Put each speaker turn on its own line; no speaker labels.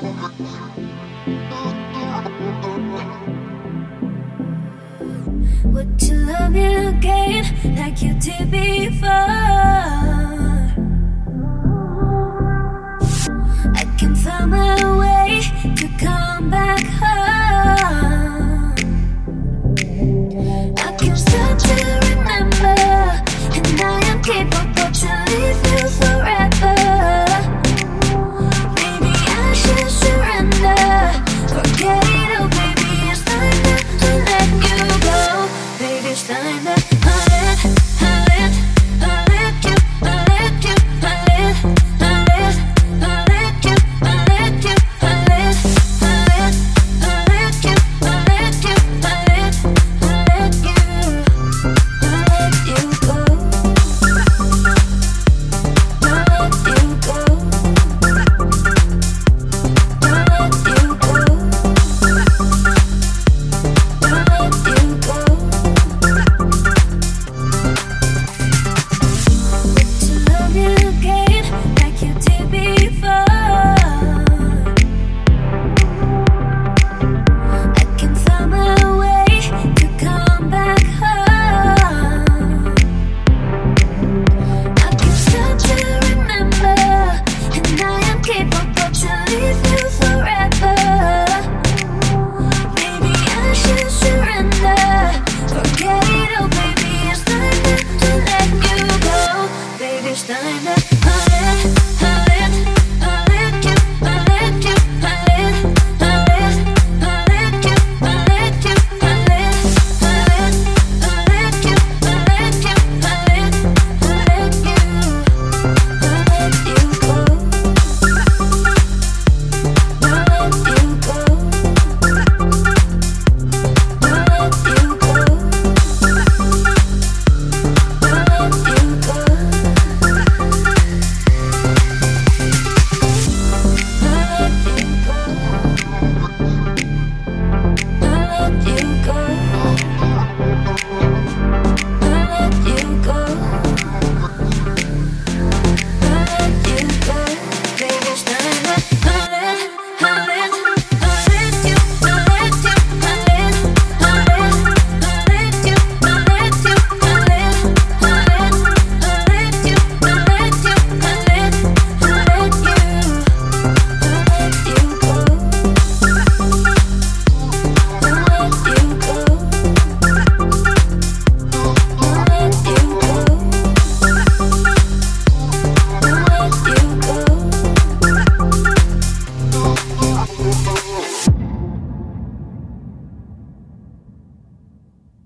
Would you love me again like you did before?